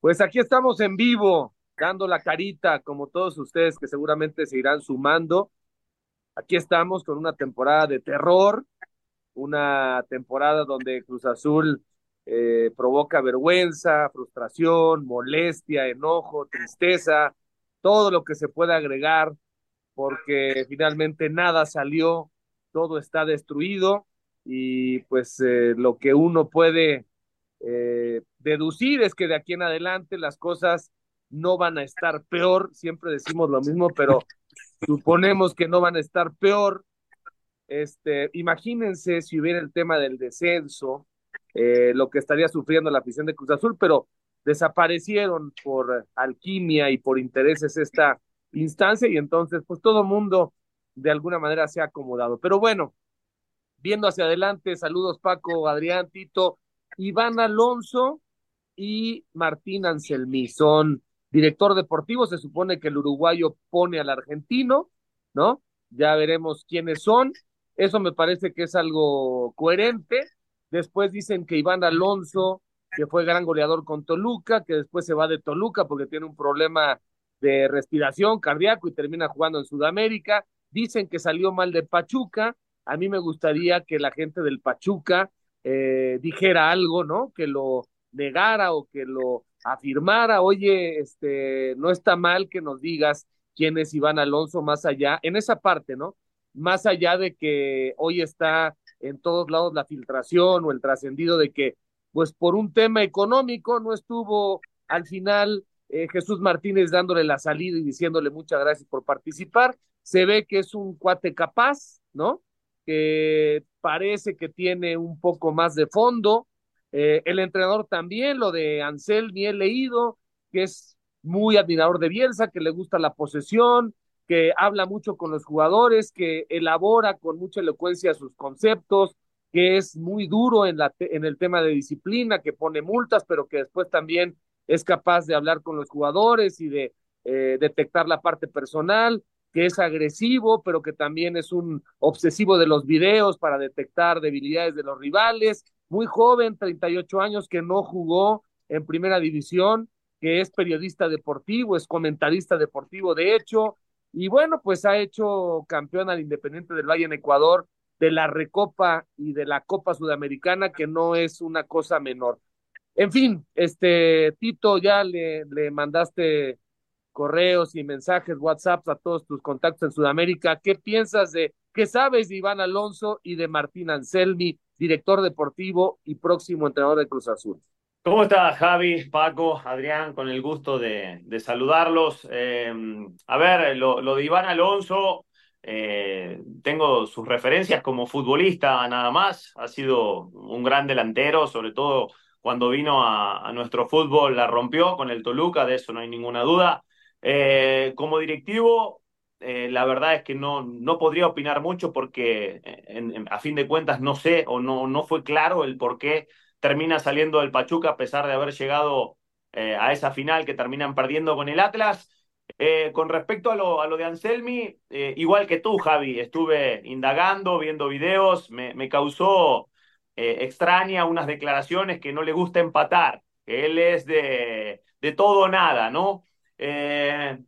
Pues aquí estamos en vivo, dando la carita, como todos ustedes que seguramente se irán sumando. Aquí estamos con una temporada de terror, una temporada donde Cruz Azul eh, provoca vergüenza, frustración, molestia, enojo, tristeza, todo lo que se puede agregar, porque finalmente nada salió, todo está destruido y pues eh, lo que uno puede eh, deducir es que de aquí en adelante las cosas no van a estar peor, siempre decimos lo mismo, pero suponemos que no van a estar peor. Este, imagínense si hubiera el tema del descenso, eh, lo que estaría sufriendo la afición de Cruz Azul, pero desaparecieron por alquimia y por intereses esta instancia y entonces pues todo mundo de alguna manera se ha acomodado. Pero bueno, viendo hacia adelante, saludos Paco, Adrián, Tito, Iván Alonso y Martín Anselmi. Son director deportivo, se supone que el uruguayo pone al argentino, ¿no? Ya veremos quiénes son. Eso me parece que es algo coherente. Después dicen que Iván Alonso, que fue gran goleador con Toluca, que después se va de Toluca porque tiene un problema de respiración cardíaco y termina jugando en Sudamérica. Dicen que salió mal de Pachuca. A mí me gustaría que la gente del Pachuca eh, dijera algo, ¿no? Que lo negara o que lo afirmara, oye, este, no está mal que nos digas quién es Iván Alonso más allá, en esa parte, ¿no? Más allá de que hoy está en todos lados la filtración o el trascendido de que, pues por un tema económico, no estuvo al final eh, Jesús Martínez dándole la salida y diciéndole muchas gracias por participar. Se ve que es un cuate capaz, ¿no? Que parece que tiene un poco más de fondo. Eh, el entrenador también, lo de Ansel, ni he leído, que es muy admirador de Bielsa, que le gusta la posesión, que habla mucho con los jugadores, que elabora con mucha elocuencia sus conceptos, que es muy duro en, la, en el tema de disciplina, que pone multas, pero que después también es capaz de hablar con los jugadores y de eh, detectar la parte personal que es agresivo, pero que también es un obsesivo de los videos para detectar debilidades de los rivales, muy joven, 38 años, que no jugó en primera división, que es periodista deportivo, es comentarista deportivo, de hecho, y bueno, pues ha hecho campeón al Independiente del Valle en Ecuador, de la Recopa y de la Copa Sudamericana, que no es una cosa menor. En fin, este Tito, ya le, le mandaste correos y mensajes, WhatsApp a todos tus contactos en Sudamérica. ¿Qué piensas de, qué sabes de Iván Alonso y de Martín Anselmi, director deportivo y próximo entrenador de Cruz Azul? ¿Cómo estás, Javi, Paco, Adrián? Con el gusto de, saludarlos. Eh, a ver, lo, lo, de Iván Alonso, eh, tengo sus referencias como futbolista nada más. Ha sido un gran delantero, sobre todo cuando vino a, a nuestro fútbol, la rompió con el Toluca, de eso no hay ninguna duda. Eh, como directivo, eh, la verdad es que no, no podría opinar mucho porque en, a fin de cuentas no sé o no, no fue claro el por qué termina saliendo del Pachuca a pesar de haber llegado eh, a esa final que terminan perdiendo con el Atlas. Eh, con respecto a lo, a lo de Anselmi, eh, igual que tú, Javi, estuve indagando, viendo videos, me, me causó extraña unas declaraciones que no le gusta empatar, él es de, de todo o nada, ¿no? Eh,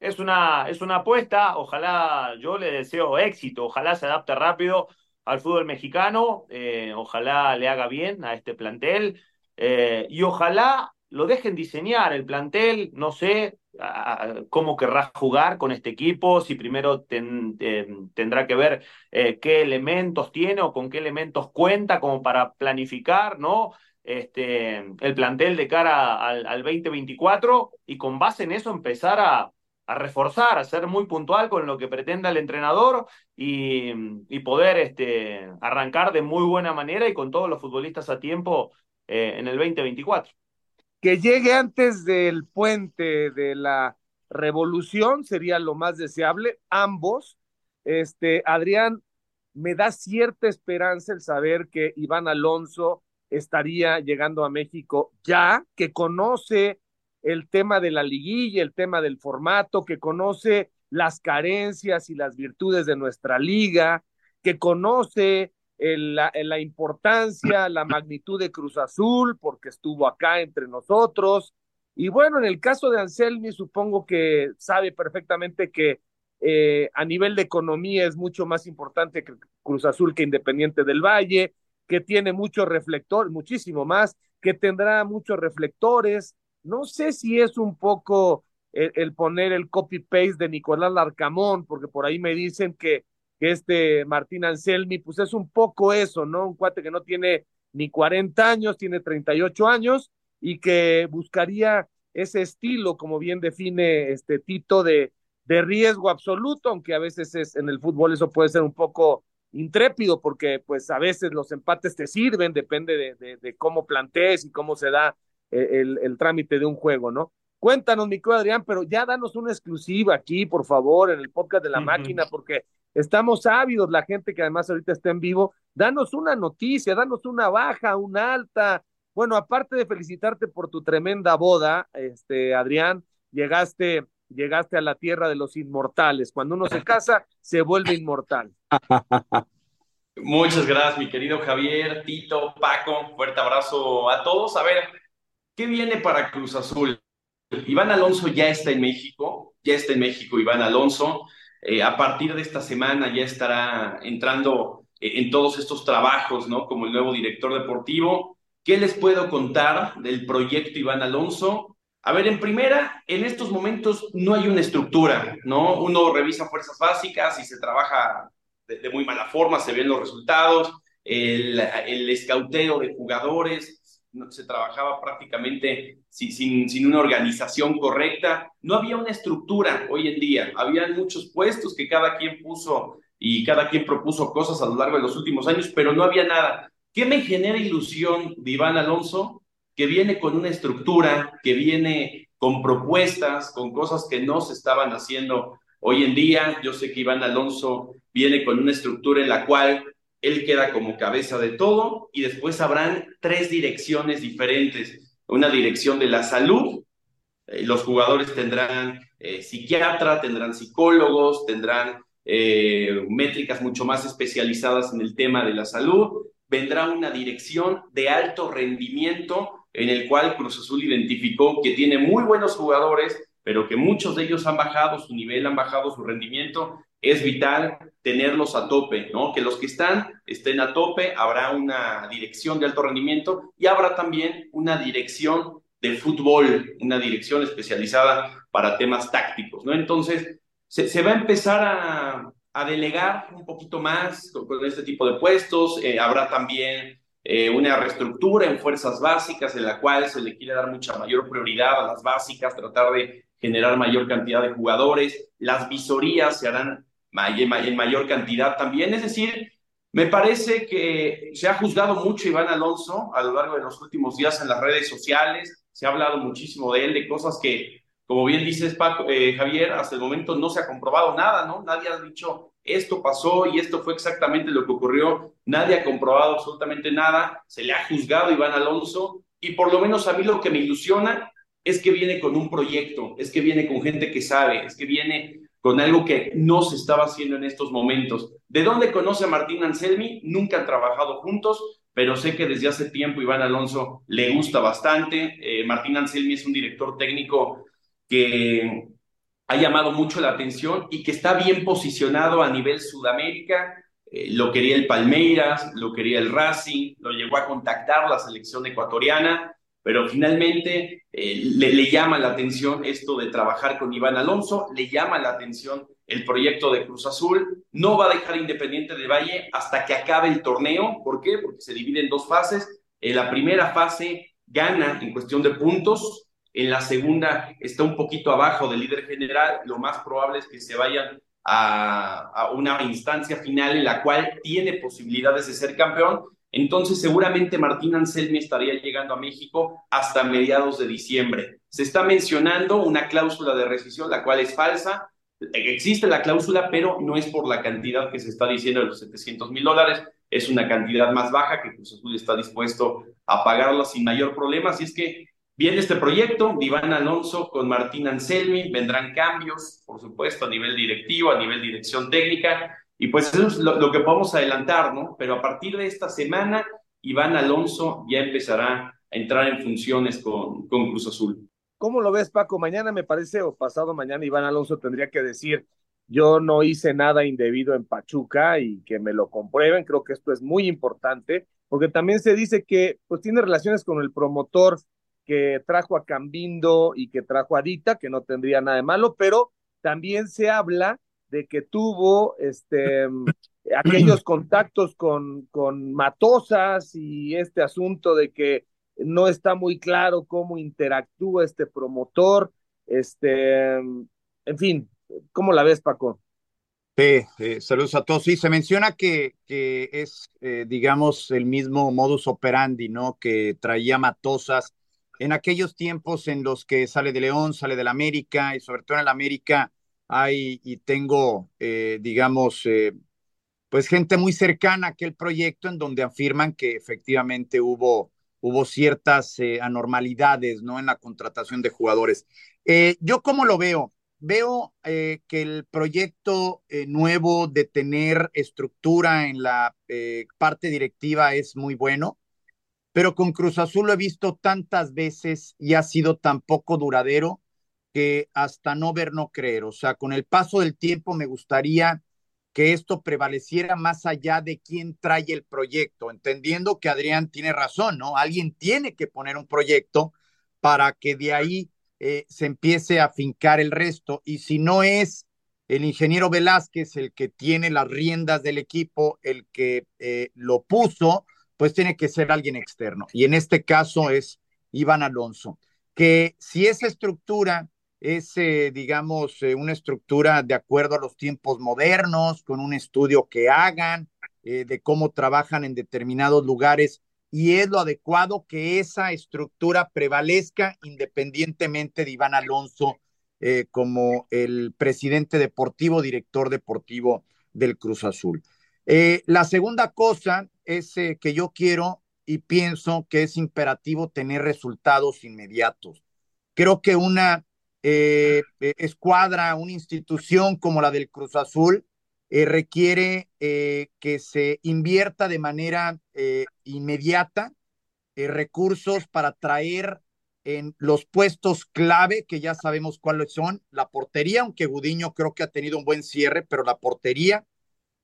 es, una, es una apuesta, ojalá yo le deseo éxito, ojalá se adapte rápido al fútbol mexicano, eh, ojalá le haga bien a este plantel. Eh, y ojalá lo dejen diseñar el plantel, no sé cómo querrá jugar con este equipo, si primero ten, ten, tendrá que ver qué elementos tiene o con qué elementos cuenta como para planificar, ¿no? Este, el plantel de cara al, al 2024 y con base en eso empezar a, reforzar, a ser muy puntual con lo que pretenda el entrenador y, y, poder este, arrancar de muy buena manera y con todos los futbolistas a tiempo eh, en el 2024. Que llegue antes del puente de la revolución sería lo más deseable, ambos. Este, Adrián, me da cierta esperanza el saber que Iván Alonso estaría llegando a México ya, que conoce el tema de la liguilla, el tema del formato, que conoce las carencias y las virtudes de nuestra liga, que conoce la, la, importancia, la magnitud de Cruz Azul, porque estuvo acá entre nosotros, Y bueno, en el caso de Anselmi, supongo que sabe perfectamente que eh, a nivel de economía es mucho más importante que Cruz Azul que Independiente del Valle, que tiene muchos reflectores, muchísimo más, que tendrá muchos reflectores. No sé si es un poco el, poner el copy-paste de Nicolás Larcamón, porque por ahí me dicen que, que este Martín Anselmi, pues es un poco eso, ¿no? Un cuate que no tiene ni 40 años, tiene 38 años y que buscaría ese estilo, como bien define este Tito, de, de riesgo absoluto, aunque a veces es, en el fútbol eso puede ser un poco intrépido, porque pues a veces los empates te sirven, depende de, de, de cómo plantees y cómo se da el, el, el, trámite de un juego, ¿no? Cuéntanos, mi Adrián, pero ya danos una exclusiva aquí, por favor, en el podcast de la uh -huh. máquina, porque estamos ávidos, la gente que además ahorita está en vivo, danos una noticia, danos una baja, una alta. Bueno, aparte de felicitarte por tu tremenda boda, este, Adrián, llegaste, llegaste a la tierra de los inmortales. Cuando uno se casa, se vuelve inmortal. Muchas gracias, mi querido Javier, Tito, Paco, fuerte abrazo a todos. A ver, ¿qué viene para Cruz Azul? Iván Alonso ya está en México, ya está en México Iván Alonso. Eh, a partir de esta semana ya estará entrando eh, en todos estos trabajos, ¿no? Como el nuevo director deportivo. ¿Qué les puedo contar del proyecto Iván Alonso? A ver, en primera, en estos momentos no hay una estructura, ¿no? Uno revisa fuerzas básicas y se trabaja de, de muy mala forma, se ven los resultados, el, el escauteo de jugadores, se trabajaba prácticamente sin, sin, sin, una organización correcta. No había una estructura hoy en día. Habían muchos puestos que cada quien puso y cada quien propuso cosas a lo largo de los últimos años, pero no había nada. ¿Qué me genera ilusión de Iván Alonso? Que viene con una estructura, que viene con propuestas, con cosas que no se estaban haciendo hoy en día. Yo sé que Iván Alonso viene con una estructura en la cual él queda como cabeza de todo y después habrán tres direcciones diferentes. Una dirección de la salud, eh, los jugadores tendrán eh, psiquiatra, tendrán psicólogos, tendrán eh, métricas mucho más especializadas en el tema de la salud. Vendrá una dirección de alto rendimiento en el cual Cruz Azul identificó que tiene muy buenos jugadores, pero que muchos de ellos han bajado su nivel, han bajado su rendimiento es vital tenerlos a tope, ¿no? Que los que están estén a tope, habrá una dirección de alto rendimiento y habrá también una dirección de fútbol, una dirección especializada para temas tácticos, ¿no? Entonces, se, va a empezar a, delegar un poquito más con, con este tipo de puestos, eh, habrá también eh, una reestructura en fuerzas básicas en la cual se le quiere dar mucha mayor prioridad a las básicas, tratar de generar mayor cantidad de jugadores, las visorías se harán en mayor cantidad también. Es decir, me parece que se ha juzgado mucho Iván Alonso a lo largo de los últimos días en las redes sociales. Se ha hablado muchísimo de él, de cosas que, como bien dices, Paco, eh, Javier, hasta el momento no se ha comprobado nada, ¿no? Nadie ha dicho esto pasó y esto fue exactamente lo que ocurrió. Nadie ha comprobado absolutamente nada. Se le ha juzgado a Iván Alonso y por lo menos a mí lo que me ilusiona es que viene con un proyecto, es que viene con gente que sabe, es que viene con algo que no se estaba haciendo en estos momentos. ¿De dónde conoce a Martín Anselmi? Nunca han trabajado juntos, pero sé que desde hace tiempo Iván Alonso le gusta bastante. Eh, Martín Anselmi es un director técnico que ha llamado mucho la atención y que está bien posicionado a nivel Sudamérica. Eh, lo quería el Palmeiras, lo quería el Racing, lo llegó a contactar la selección ecuatoriana pero finalmente eh, le, llama la atención esto de trabajar con Iván Alonso, le llama la atención el proyecto de Cruz Azul, no va a dejar Independiente de Valle hasta que acabe el torneo, ¿por qué? Porque se divide en dos fases, en la primera fase gana en cuestión de puntos, en la segunda está un poquito abajo del líder general, lo más probable es que se vayan a, una instancia final en la cual tiene posibilidades de ser campeón, entonces, seguramente Martín Anselmi estaría llegando a México hasta mediados de diciembre. Se está mencionando una cláusula de rescisión, la cual es falsa. Existe la cláusula, pero no es por la cantidad que se está diciendo de los 700 mil dólares. Es una cantidad más baja que Cruz Azul está dispuesto a pagarla sin mayor problema. Así es que viene este proyecto, Iván Alonso con Martín Anselmi, vendrán cambios, por supuesto, a nivel directivo, a nivel dirección técnica, y pues eso es lo, lo, que podemos adelantar, ¿no? Pero a partir de esta semana, Iván Alonso ya empezará a entrar en funciones con, con Cruz Azul. ¿Cómo lo ves, Paco? Mañana me parece, o pasado mañana, Iván Alonso tendría que decir, yo no hice nada indebido en Pachuca y que me lo comprueben. Creo que esto es muy importante, porque también se dice que pues tiene relaciones con el promotor que trajo a Cambindo y que trajo a Dita, que no tendría nada de malo, pero también se habla de que tuvo este aquellos contactos con, con Matosas y este asunto de que no está muy claro cómo interactúa este promotor, este, en fin, ¿cómo la ves, Paco? Sí, eh, saludos a todos. Sí, se menciona que, que es, eh, digamos, el mismo modus operandi, ¿no? Que traía Matosas en aquellos tiempos en los que sale de León, sale de la América, y sobre todo en la América hay y tengo, eh, digamos, eh, pues gente muy cercana a aquel proyecto en donde afirman que efectivamente hubo, hubo ciertas eh, anormalidades, ¿no? En la contratación de jugadores. yo cómo lo veo, veo que el proyecto nuevo de tener estructura en la parte directiva es muy bueno pero con Cruz Azul lo he visto tantas veces y ha sido tan poco duradero que hasta no ver, no creer. O sea, con el paso del tiempo me gustaría que esto prevaleciera más allá de quién trae el proyecto, entendiendo que Adrián tiene razón, ¿no? Alguien tiene que poner un proyecto para que de ahí eh, se empiece a fincar el resto. Y si no es el ingeniero Velázquez el que tiene las riendas del equipo, el que eh, lo puso, pues tiene que ser alguien externo. Y en este caso es Iván Alonso, que si esa estructura es, eh, digamos, eh, una estructura de acuerdo a los tiempos modernos, con un estudio que hagan eh, de cómo trabajan en determinados lugares, y es lo adecuado que esa estructura prevalezca independientemente de Iván Alonso como el presidente deportivo, director deportivo del Cruz Azul. La segunda cosa es que yo quiero y pienso que es imperativo tener resultados inmediatos. Creo que una eh, eh, escuadra, una institución como la del Cruz Azul, eh, requiere que se invierta de manera inmediata recursos para traer en los puestos clave, que ya sabemos cuáles son, la portería, aunque Gudiño creo que ha tenido un buen cierre, pero la portería,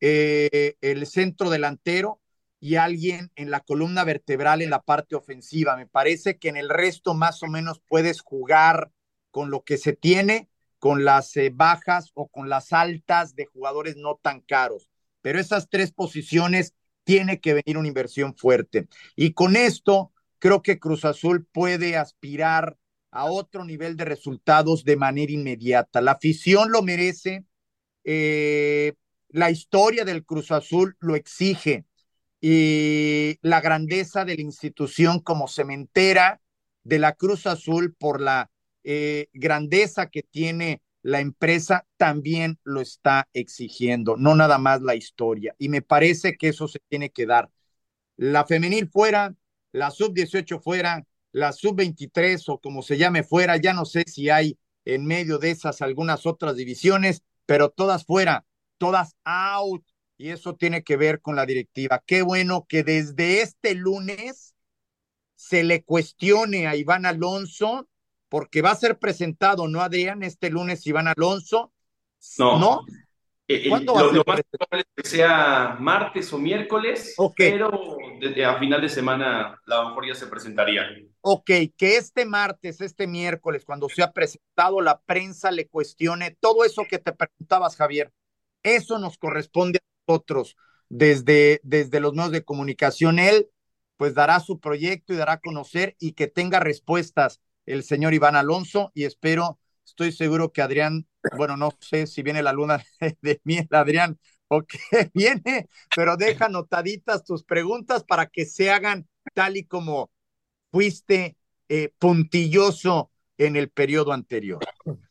el centro delantero, y alguien en la columna vertebral en la parte ofensiva. Me parece que en el resto más o menos puedes jugar con lo que se tiene, con las eh, bajas o con las altas de jugadores no tan caros. Pero esas tres posiciones tiene que venir una inversión fuerte. Y con esto creo que Cruz Azul puede aspirar a otro nivel de resultados de manera inmediata. La afición lo merece, eh, la historia del Cruz Azul lo exige y la grandeza de la institución como cementera de la Cruz Azul por la eh, grandeza que tiene la empresa también lo está exigiendo, no nada más la historia. Y me parece que eso se tiene que dar. La femenil fuera, la sub-18 fuera, la sub-23 o como se llame fuera, ya no sé si hay en medio de esas algunas otras divisiones, pero todas fuera, todas out, y eso tiene que ver con la directiva. Qué bueno que desde este lunes se le cuestione a Iván Alonso, porque va a ser presentado, ¿no, Adrián? Este lunes Iván Alonso. No. ¿No? Eh, eh, ¿Cuándo va lo, a ser lo más probable es que sea martes o miércoles, pero a final de semana a lo mejor ya se presentaría. Ok, que este martes, este miércoles, cuando se ha presentado la prensa, le cuestione todo eso que te preguntabas, Javier. Eso nos corresponde a nosotros desde, desde los medios de comunicación. Él pues dará su proyecto y dará a conocer y que tenga respuestas el señor Iván Alonso y espero, estoy seguro que Adrián, bueno, no sé si viene la luna de miel, Adrián, o qué viene, pero deja anotaditas tus preguntas para que se hagan tal y como fuiste eh, puntilloso en el periodo anterior.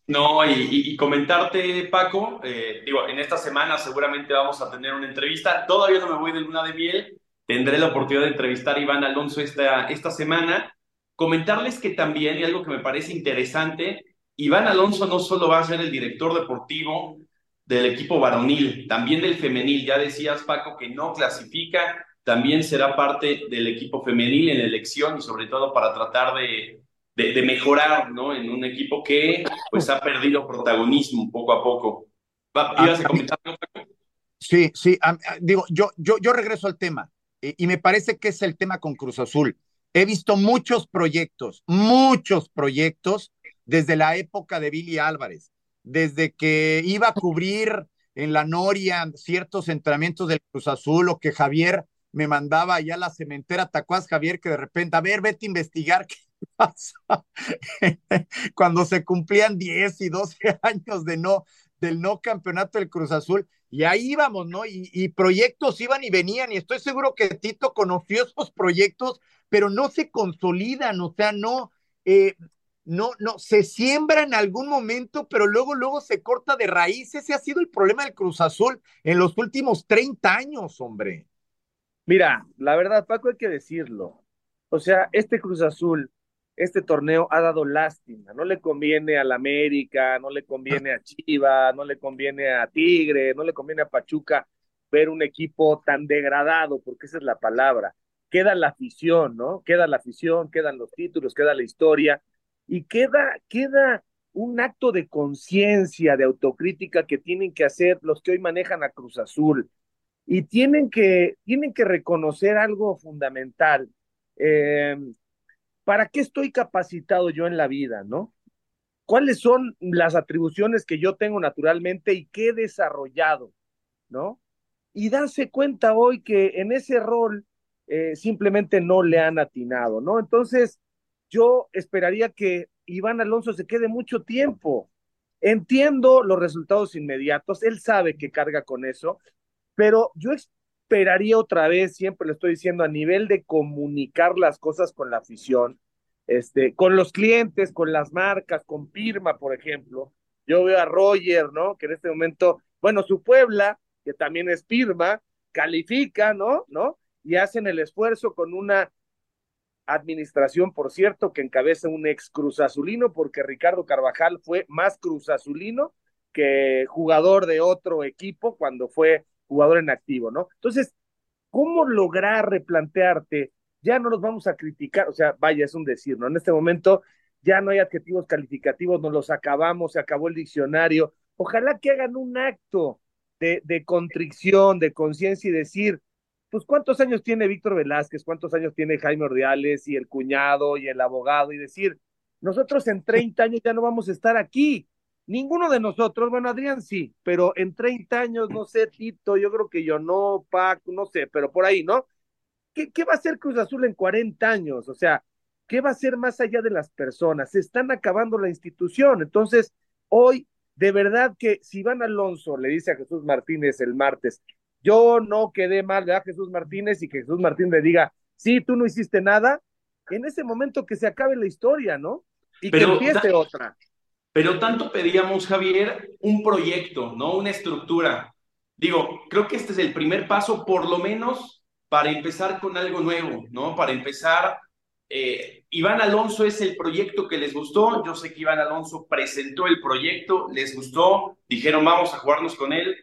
No, y, comentarte, Paco, eh, digo, en esta semana seguramente vamos a tener una entrevista. Todavía no me voy de luna de miel. Tendré la oportunidad de entrevistar a Iván Alonso esta, esta semana. Comentarles que también, y algo que me parece interesante, Iván Alonso no solo va a ser el director deportivo del equipo varonil, también del femenil. Ya decías, Paco, que no clasifica, también será parte del equipo femenil en elección y sobre todo para tratar de de, mejorar, ¿no? En un equipo que pues ha perdido protagonismo poco a poco. ¿Ibas a comentar Sí, sí, digo, yo, yo, yo regreso al tema y me parece que es el tema con Cruz Azul. He visto muchos proyectos, muchos proyectos desde la época de Billy Álvarez, desde que iba a cubrir en la Noria ciertos entrenamientos del Cruz Azul o que Javier me mandaba allá a la cementera Tacuás Javier que de repente, a ver, vete a investigar qué cuando se cumplían 10 y 12 años de no, del no campeonato del Cruz Azul. Y ahí íbamos, ¿no? Y, proyectos iban y venían, y estoy seguro que Tito conoció esos proyectos, pero no se consolidan, o sea, no, eh, no, no, se siembra en algún momento, pero luego, luego se corta de raíz. Ese ha sido el problema del Cruz Azul en los últimos 30 años, hombre. Mira, la verdad, Paco, hay que decirlo. O sea, este Cruz Azul, este torneo ha dado lástima. No le conviene al América, no le conviene a Chivas, no le conviene a Tigre, no le conviene a Pachuca ver un equipo tan degradado, porque esa es la palabra. Queda la afición, ¿no? Queda la afición, quedan los títulos, queda la historia y queda, queda un acto de conciencia, de autocrítica que tienen que hacer los que hoy manejan a Cruz Azul y tienen que, tienen que reconocer algo fundamental. Eh, ¿Para qué estoy capacitado yo en la vida, no? ¿Cuáles son las atribuciones que yo tengo naturalmente y que he desarrollado, no? Y darse cuenta hoy que en ese rol eh, simplemente no le han atinado, ¿no? Entonces, yo esperaría que Iván Alonso se quede mucho tiempo. Entiendo los resultados inmediatos, él sabe que carga con eso, pero yo esperaría otra vez, siempre lo estoy diciendo, a nivel de comunicar las cosas con la afición, este, con los clientes, con las marcas, con Pirma, por ejemplo. Yo veo a Roger, ¿no? Que en este momento, bueno, su Puebla, que también es Pirma, califica, ¿no? ¿No? Y hacen el esfuerzo con una administración, por cierto, que encabeza un ex cruzazulino, porque Ricardo Carvajal fue más cruzazulino que jugador de otro equipo cuando fue jugador en activo, ¿no? Entonces, ¿cómo lograr replantearte? Ya no nos vamos a criticar, o sea, vaya, es un decir, ¿no? En este momento ya no hay adjetivos calificativos, nos los acabamos, se acabó el diccionario. Ojalá que hagan un acto de, de contrición, de conciencia y decir, pues cuántos años tiene Víctor Velázquez, cuántos años tiene Jaime Ordiales y el cuñado y el abogado y decir, nosotros en 30 años ya no vamos a estar aquí. Ninguno de nosotros, bueno, Adrián sí, pero en 30 años, no sé, Tito, yo creo que yo no, Paco, no sé, pero por ahí, ¿no? ¿Qué, ¿Qué va a hacer Cruz Azul en 40 años? O sea, ¿qué va a ser más allá de las personas? Se están acabando la institución. Entonces, hoy, de verdad que si Iván Alonso le dice a Jesús Martínez el martes, yo no quedé mal, ¿verdad, Jesús Martínez? Y que Jesús Martínez le diga, sí, tú no hiciste nada, en ese momento que se acabe la historia, ¿no? Y que empiece otra. Pero tanto pedíamos, Javier, un proyecto, ¿no? Una estructura. Digo, creo que este es el primer paso, por lo menos, para empezar con algo nuevo, ¿no? Para empezar, eh, Iván Alonso es el proyecto que les gustó. Yo sé que Iván Alonso presentó el proyecto, les gustó, dijeron, vamos a jugarnos con él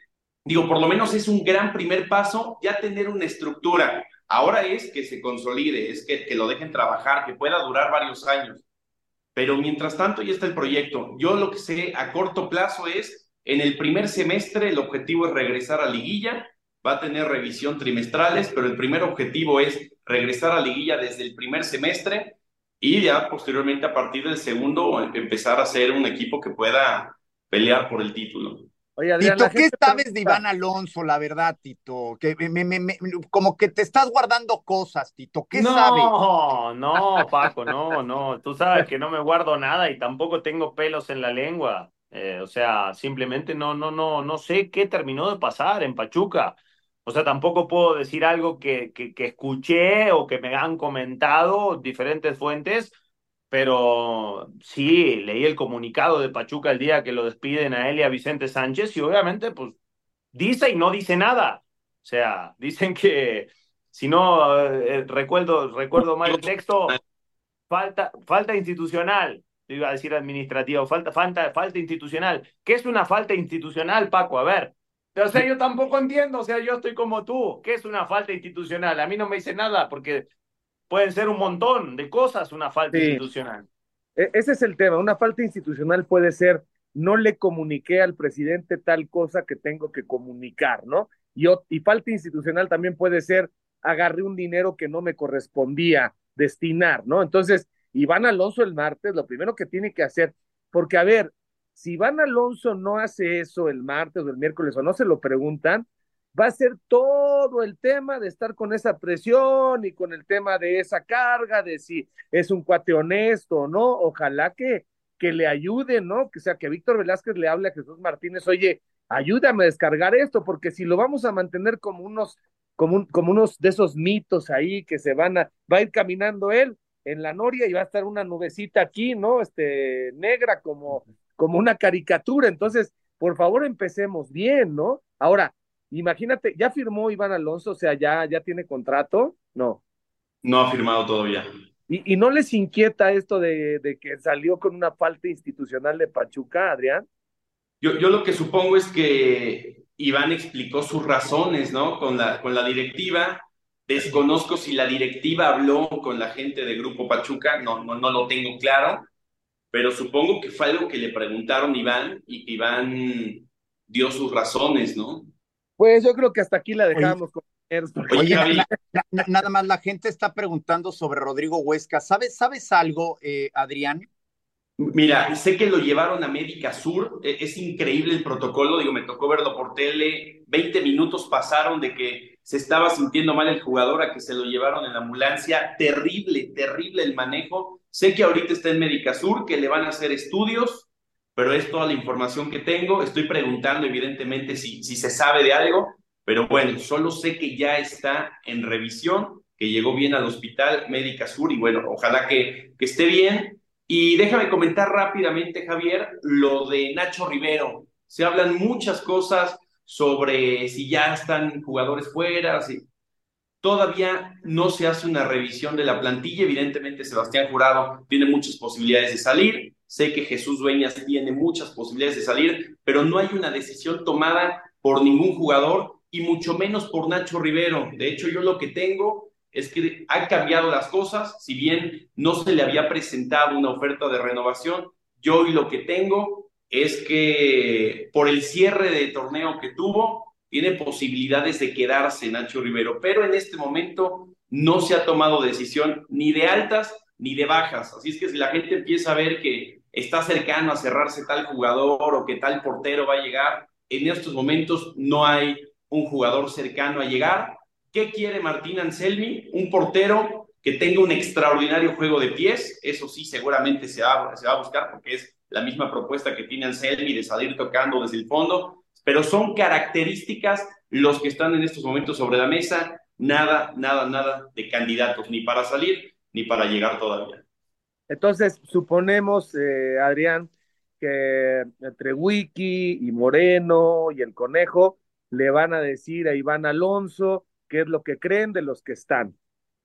digo, por lo menos es un gran primer paso ya tener una estructura. Ahora es que se consolide, es que, que lo dejen trabajar, que pueda durar varios años. Pero mientras tanto ya está el proyecto. Yo lo que sé a corto plazo es, en el primer semestre el objetivo es regresar a liguilla, va a tener revisión trimestrales, pero el primer objetivo es regresar a liguilla desde el primer semestre y ya posteriormente a partir del segundo empezar a ser un equipo que pueda pelear por el título. Oye, Tito, ¿qué sabes de Iván Alonso, la verdad, Tito? Que me, como que te estás guardando cosas, Tito. ¿Qué sabes? No, no, Paco, no, no. Tú sabes que no me guardo nada y tampoco tengo pelos en la lengua. Eh, o sea, simplemente no, no, no, no sé qué terminó de pasar en Pachuca. O sea, tampoco puedo decir algo que, que, que escuché o que me han comentado diferentes fuentes pero sí, leí el comunicado de Pachuca el día que lo despiden a él y a Vicente Sánchez y obviamente pues dice y no dice nada. O sea, dicen que si no eh, recuerdo, recuerdo mal el texto, falta, falta institucional, iba a decir administrativo, falta, falta, falta institucional. ¿Qué es una falta institucional, Paco? A ver. O sea, yo tampoco entiendo, o sea, yo estoy como tú. ¿Qué es una falta institucional? A mí no me dice nada porque pueden ser un montón de cosas una falta institucional. e, ese es el tema. Una falta institucional puede ser no le comuniqué al presidente tal cosa que tengo que comunicar, ¿no? Y, y falta institucional también puede ser agarré un dinero que no me correspondía destinar, ¿no? Entonces, Iván Alonso el martes, lo primero que tiene que hacer, porque a ver, si Iván Alonso no hace eso el martes o el miércoles o no se lo preguntan, va a ser todo el tema de estar con esa presión y con el tema de esa carga, de si es un cuate honesto o no. Ojalá que, que le ayude, ¿no? Que sea que Víctor Velázquez le hable a Jesús Martínez, oye, ayúdame a descargar esto, porque si lo vamos a mantener como unos, como, como unos de esos mitos ahí que se van a, va a ir caminando él en la noria y va a estar una nubecita aquí, ¿no? Este, negra como, como una caricatura. Entonces, por favor, empecemos bien, ¿no? Ahora, imagínate, ¿ya firmó Iván Alonso? O sea, ¿ya, ya tiene contrato? No. No ha firmado todavía. ¿Y, y no les inquieta esto de, de, que salió con una falta institucional de Pachuca, Adrián? Yo, yo lo que supongo es que Iván explicó sus razones, ¿no? Con la, con la directiva. Desconozco si la directiva habló con la gente de Grupo Pachuca, no, no, no lo tengo claro, pero supongo que fue algo que le preguntaron a Iván y que Iván dio sus razones, ¿no? Pues yo creo que hasta aquí la dejamos. Oye, Oye na, na, nada más la gente está preguntando sobre Rodrigo Huesca. ¿Sabes, sabes algo, eh, Adrián? Mira, sé que lo llevaron a Médica Sur, e, es increíble el protocolo, digo, me tocó verlo por tele, 20 minutos pasaron de que se estaba sintiendo mal el jugador a que se lo llevaron en la ambulancia, terrible, terrible el manejo, sé que ahorita está en Médica Sur, que le van a hacer estudios, pero es toda la información que tengo, estoy preguntando evidentemente si, se sabe de algo, pero bueno, solo sé que ya está en revisión, que llegó bien al hospital Médica Sur y bueno, ojalá que, que esté bien y déjame comentar rápidamente, Javier, lo de Nacho Rivero. Se hablan muchas cosas sobre si ya están jugadores fuera, si todavía no se hace una revisión de la plantilla. Evidentemente, Sebastián Jurado tiene muchas posibilidades de salir. Sé que Jesús Dueñas tiene muchas posibilidades de salir, pero no hay una decisión tomada por ningún jugador y mucho menos por Nacho Rivero. De hecho, yo lo que tengo es que han cambiado las cosas, si bien no se le había presentado una oferta de renovación, yo hoy lo que tengo es que por el cierre de torneo que tuvo, tiene posibilidades de quedarse Nacho Rivero, pero en este momento no se ha tomado decisión ni de altas ni de bajas, así es que si la gente empieza a ver que está cercano a cerrarse tal jugador o que tal portero va a llegar, en estos momentos no hay un jugador cercano a llegar, ¿Qué quiere Martín Anselmi? Un portero que tenga un extraordinario juego de pies. Eso sí, seguramente se va, se va a buscar porque es la misma propuesta que tiene Anselmi de salir tocando desde el fondo. Pero son características los que están en estos momentos sobre la mesa. Nada, nada, nada de candidatos, ni para salir ni para llegar todavía. Entonces, suponemos, eh, Adrián, que entre Wiki y Moreno y el Conejo le van a decir a Iván Alonso qué es lo que creen de los que están.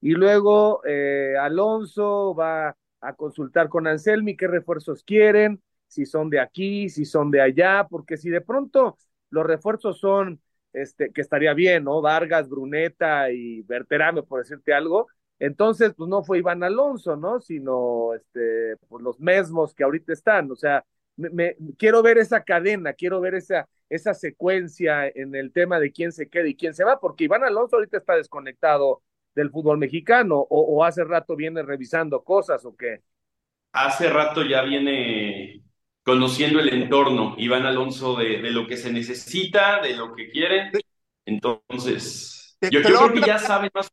Y luego eh, Alonso va a consultar con Anselmi qué refuerzos quieren, si son de aquí, si son de allá, porque si de pronto los refuerzos son, este, que estaría bien, ¿no? Vargas, Bruneta y Berterame, por decirte algo, entonces, pues no fue Iván Alonso, ¿no? Sino, este, pues los mismos que ahorita están, o sea, me, me, quiero ver esa cadena, quiero ver esa, esa secuencia en el tema de quién se queda y quién se va, porque Iván Alonso ahorita está desconectado del fútbol mexicano o, o hace rato viene revisando cosas o qué. Hace rato ya viene conociendo el entorno, Iván Alonso, de, de lo que se necesita, de lo que quiere. Entonces, yo, creo que ya sabe más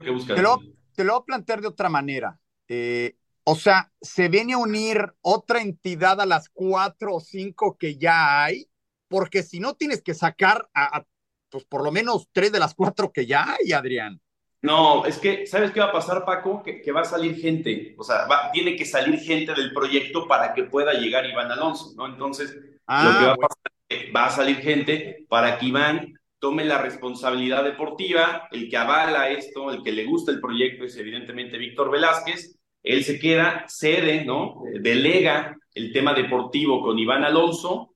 que buscar. Te lo, te lo voy a plantear de otra manera. Eh, o sea, ¿se viene a unir otra entidad a las cuatro o cinco que ya hay? porque si no tienes que sacar a, a, pues por lo menos tres de las cuatro que ya hay, Adrián. No, es que, ¿sabes qué va a pasar, Paco? Que, que va a salir gente, o sea, va, tiene que salir gente del proyecto para que pueda llegar Iván Alonso, ¿no? Entonces, ah, lo que va bueno. a pasar es que va a salir gente para que Iván tome la responsabilidad deportiva, el que avala esto, el que le gusta el proyecto es evidentemente Víctor Velázquez, él se queda, cede, ¿no? Delega el tema deportivo con Iván Alonso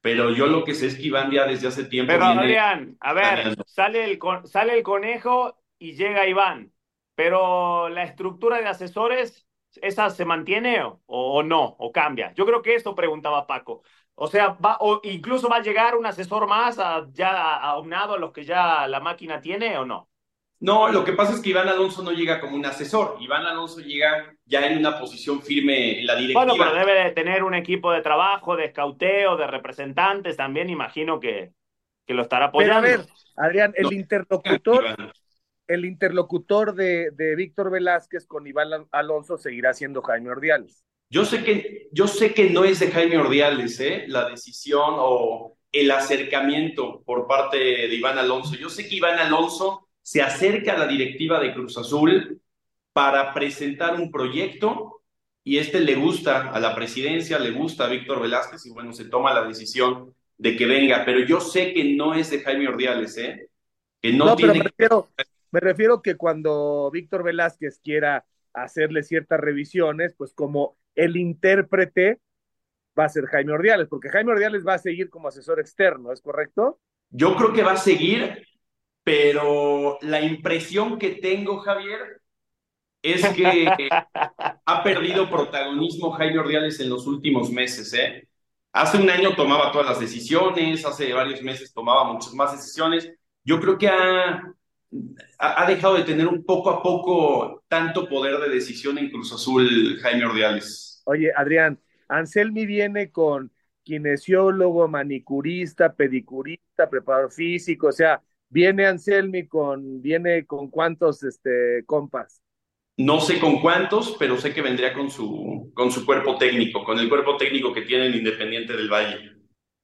pero yo lo que sé es que Iván ya desde hace tiempo. Pero viene... Adrián, a ver, sale el, sale el conejo y llega Iván, pero la estructura de asesores ¿esa se mantiene o, o no? ¿O cambia? Yo creo que esto preguntaba Paco. O sea, va, o incluso va a llegar un asesor más a, ya aunado a los que ya la máquina tiene o no. No, lo que pasa es que Iván Alonso no llega como un asesor. Iván Alonso llega ya en una posición firme en la directiva. Bueno, pero debe de tener un equipo de trabajo, de escauteo, de representantes también, imagino que, que lo estará apoyando. Pero a ver, Adrián, el no, interlocutor, Iván. el interlocutor de, de Víctor Velázquez con Iván Alonso seguirá siendo Jaime Ordiales. Yo sé que, yo sé que no es de Jaime Ordiales, ¿eh? La decisión o el acercamiento por parte de Iván Alonso. Yo sé que Iván Alonso se acerca a la directiva de Cruz Azul para presentar un proyecto y este le gusta a la presidencia, le gusta a Víctor Velázquez y bueno, se toma la decisión de que venga, pero yo sé que no es de Jaime Ordiales, ¿eh? Que no, no tiene... pero me refiero, me refiero que cuando Víctor Velázquez quiera hacerle ciertas revisiones, pues como el intérprete va a ser Jaime Ordiales, porque Jaime Ordiales va a seguir como asesor externo, ¿es correcto? Yo creo que va a seguir, pero la impresión que tengo, Javier, es que ha perdido protagonismo Jaime Ordiales en los últimos meses. ¿eh? Hace un año tomaba todas las decisiones, hace varios meses tomaba muchas más decisiones. Yo creo que ha, ha dejado de tener un poco a poco tanto poder de decisión en Cruz Azul Jaime Ordiales. Oye, Adrián, Anselmi viene con kinesiólogo, manicurista, pedicurista, preparador físico, o sea, viene Anselmi con, viene con cuántos este, compas. No sé con cuántos, pero sé que vendría con su, con su cuerpo técnico, con el cuerpo técnico que tiene el Independiente del Valle.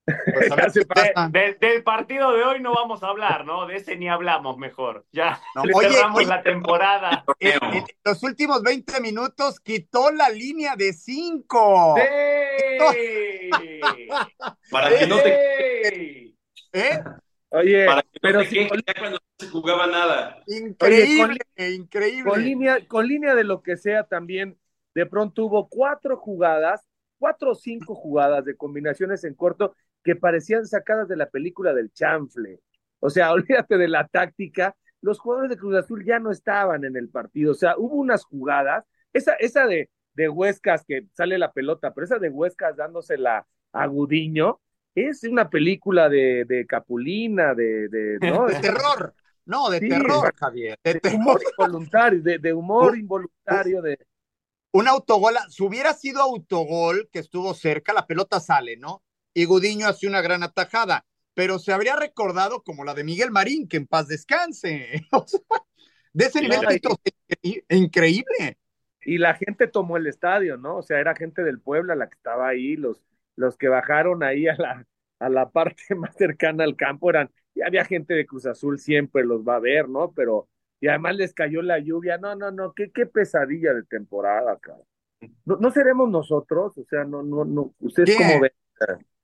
Pues a ver de, de, del partido de hoy no vamos a hablar, ¿no? De ese ni hablamos mejor. Ya no, oye, cerramos oye, la temporada. En, en, los últimos 20 minutos quitó la línea de 5. ¡Sí! Para que no te... ¿Eh? Oye, Para que no pero te quejes ya cuando no se jugaba nada. Increíble, Oye, increíble. Con línea, con línea de lo que sea también, de pronto hubo cuatro jugadas, cuatro o cinco jugadas de combinaciones en corto que parecían sacadas de la película del chanfle. O sea, olvídate de la táctica. Los jugadores de Cruz Azul ya no estaban en el partido. O sea, hubo unas jugadas, esa, esa de, de Huescas que sale la pelota, pero esa de Huescas dándosela a Gudiño, es una película de, de Capulina, de, de, ¿no? de terror. No, de sí, terror, Javier. De, de humor involuntario, de, de humor uh, involuntario, de. Un autogol, si hubiera sido autogol, que estuvo cerca, la pelota sale, ¿no? Y Gudiño hace una gran atajada, pero se habría recordado como la de Miguel Marín, que en paz descanse. de ese nivel no, y, increíble. Y la gente tomó el estadio, ¿no? O sea, era gente del Puebla la que estaba ahí, los, los que bajaron ahí a la, a la parte más cercana al campo eran, y había gente de Cruz Azul, siempre los va a ver, ¿no? Pero, y además les cayó la lluvia, no, no, no, qué, qué pesadilla de temporada, cara. No, no seremos nosotros, o sea, no, no, no, ustedes como ven.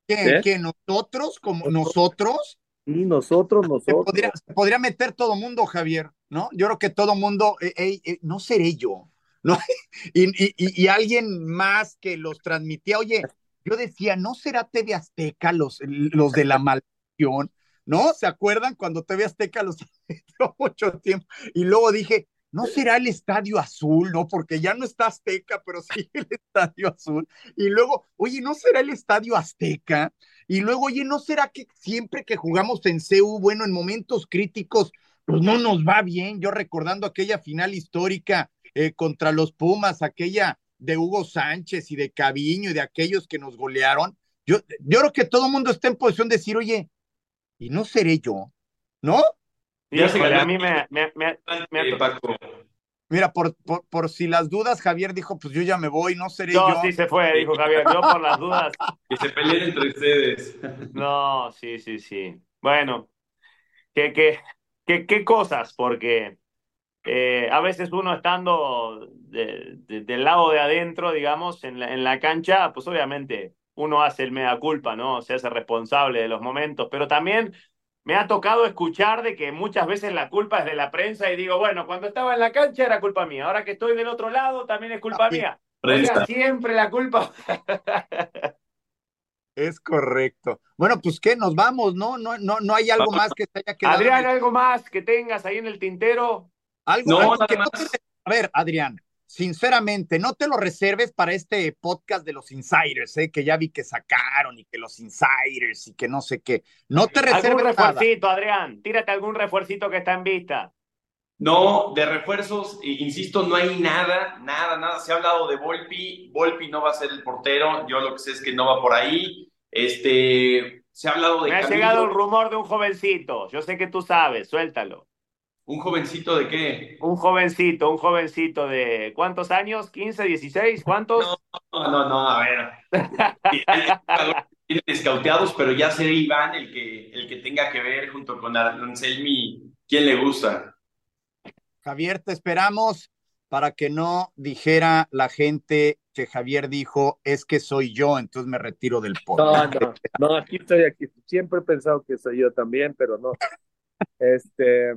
¿Qué, ¿Eh? ¿Que nosotros, como nosotros? Sí, nosotros, nosotros. Se podría, se podría meter todo mundo, Javier, ¿no? Yo creo que todo mundo, eh, eh, no seré yo, ¿no? y, y, y, alguien más que los transmitía, oye, yo decía, ¿no será TV Azteca los, los de la maldición? ¿No? ¿Se acuerdan cuando TV Azteca los mucho tiempo? Y luego dije, ¿no será el Estadio Azul? ¿No? Porque ya no está Azteca, pero sí el Estadio Azul. Y luego, oye, ¿no será el Estadio Azteca? Y luego, oye, ¿no será que siempre que jugamos en CEU, bueno, en momentos críticos, pues no nos va bien? Yo recordando aquella final histórica eh, contra los Pumas, aquella de Hugo Sánchez y de Caviño y de aquellos que nos golearon, yo, yo creo que todo el mundo está en posición de decir, oye, y no seré yo, ¿no? A mí me, me, me, me Mira, por, por, por, si las dudas, Javier dijo, pues yo ya me voy, no seré no, yo. sí se fue, dijo Javier, yo por las dudas. Que se peleen entre ustedes. No, sí, sí, sí. Bueno, ¿qué, qué, qué, qué cosas? Porque eh, a veces uno estando de, de, del lado de adentro, digamos, en la, en la cancha, pues obviamente uno hace el mea culpa, ¿no? Se hace responsable de los momentos, pero también me ha tocado escuchar de que muchas veces la culpa es de la prensa y digo, bueno, cuando estaba en la cancha era culpa mía, ahora que estoy del otro lado también es culpa mía. O sea, siempre la culpa. Es correcto. Bueno, pues qué, nos vamos, ¿no? No, no, no hay algo más que te haya quedado. Adrián, algo más que tengas ahí en el tintero. Algo, no, algo que más. no te... A ver, Adrián, sinceramente, no te lo reserves para este podcast de los insiders, ¿eh? que ya vi que sacaron y que los insiders y que no sé qué. No te reserves algún refuercito, Adrián. Tírate algún refuercito que está en vista. No, de refuerzos, insisto, no hay nada, nada, nada. Se ha hablado de Volpi, Volpi no va a ser el portero, yo lo que sé es que no va por ahí. Este, se ha hablado de. Me ha llegado el rumor de un jovencito, yo sé que tú sabes, suéltalo. ¿Un jovencito de qué? Un jovencito, un jovencito de ¿cuántos años? ¿15, 16? ¿Cuántos? No, no, no, a ver. Tienen escauteados, pero ya será Iván el que, el que tenga que ver junto con Anselmi quién le gusta. Javier, te esperamos para que no dijera la gente que Javier dijo es que soy yo, entonces me retiro del podcast. No, no, no, aquí estoy, aquí. Siempre he pensado que soy yo también, pero no. Este,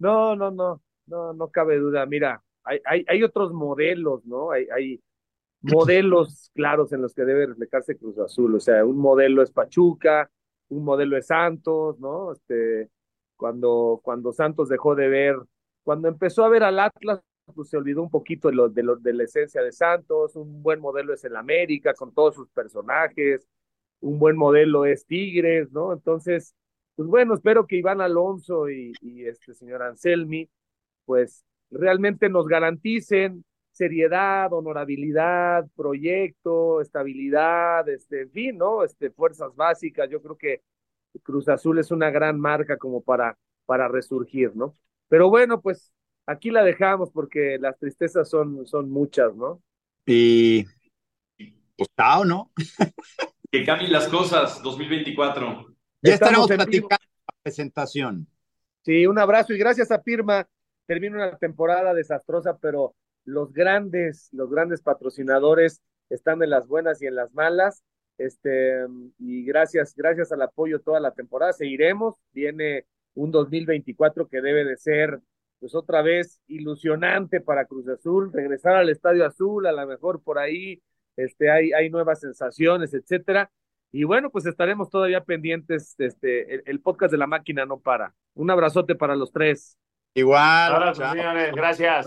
no, no, no, no, no cabe duda. Mira, hay, hay, hay otros modelos, ¿no? Hay, hay modelos claros en los que debe reflejarse Cruz Azul. O sea, un modelo es Pachuca, un modelo es Santos, ¿no? Este, cuando, cuando Santos dejó de ver, cuando empezó a ver al Atlas, pues se olvidó un poquito de, lo, de, lo, de la esencia de Santos. Un buen modelo es el América, con todos sus personajes. Un buen modelo es Tigres, ¿no? Entonces, pues bueno, espero que Iván Alonso y, este señor Anselmi, pues realmente nos garanticen seriedad, honorabilidad, proyecto, estabilidad, este, en fin, ¿no? Este, fuerzas básicas. Yo creo que Cruz Azul es una gran marca como para, para resurgir, ¿no? Pero bueno, pues aquí la dejamos porque las tristezas son, son muchas, ¿no? Y pues chao, ¿no? que cambien las cosas, 2024. Ya estaremos platicando la presentación. Sí, un abrazo y gracias a Firma. Termina una temporada desastrosa, pero los grandes, los grandes patrocinadores están en las buenas y en las malas. Este, y gracias, gracias al apoyo toda la temporada. Seguiremos. Viene un 2024 que debe de ser, pues otra vez, ilusionante para Cruz Azul. Regresar al Estadio Azul, a lo mejor por ahí, este, hay, hay nuevas sensaciones, etcétera. Y bueno, pues estaremos todavía pendientes. Este, el, podcast de la máquina no para. Un abrazote para los tres. Igual. Abrazo, señores. Gracias.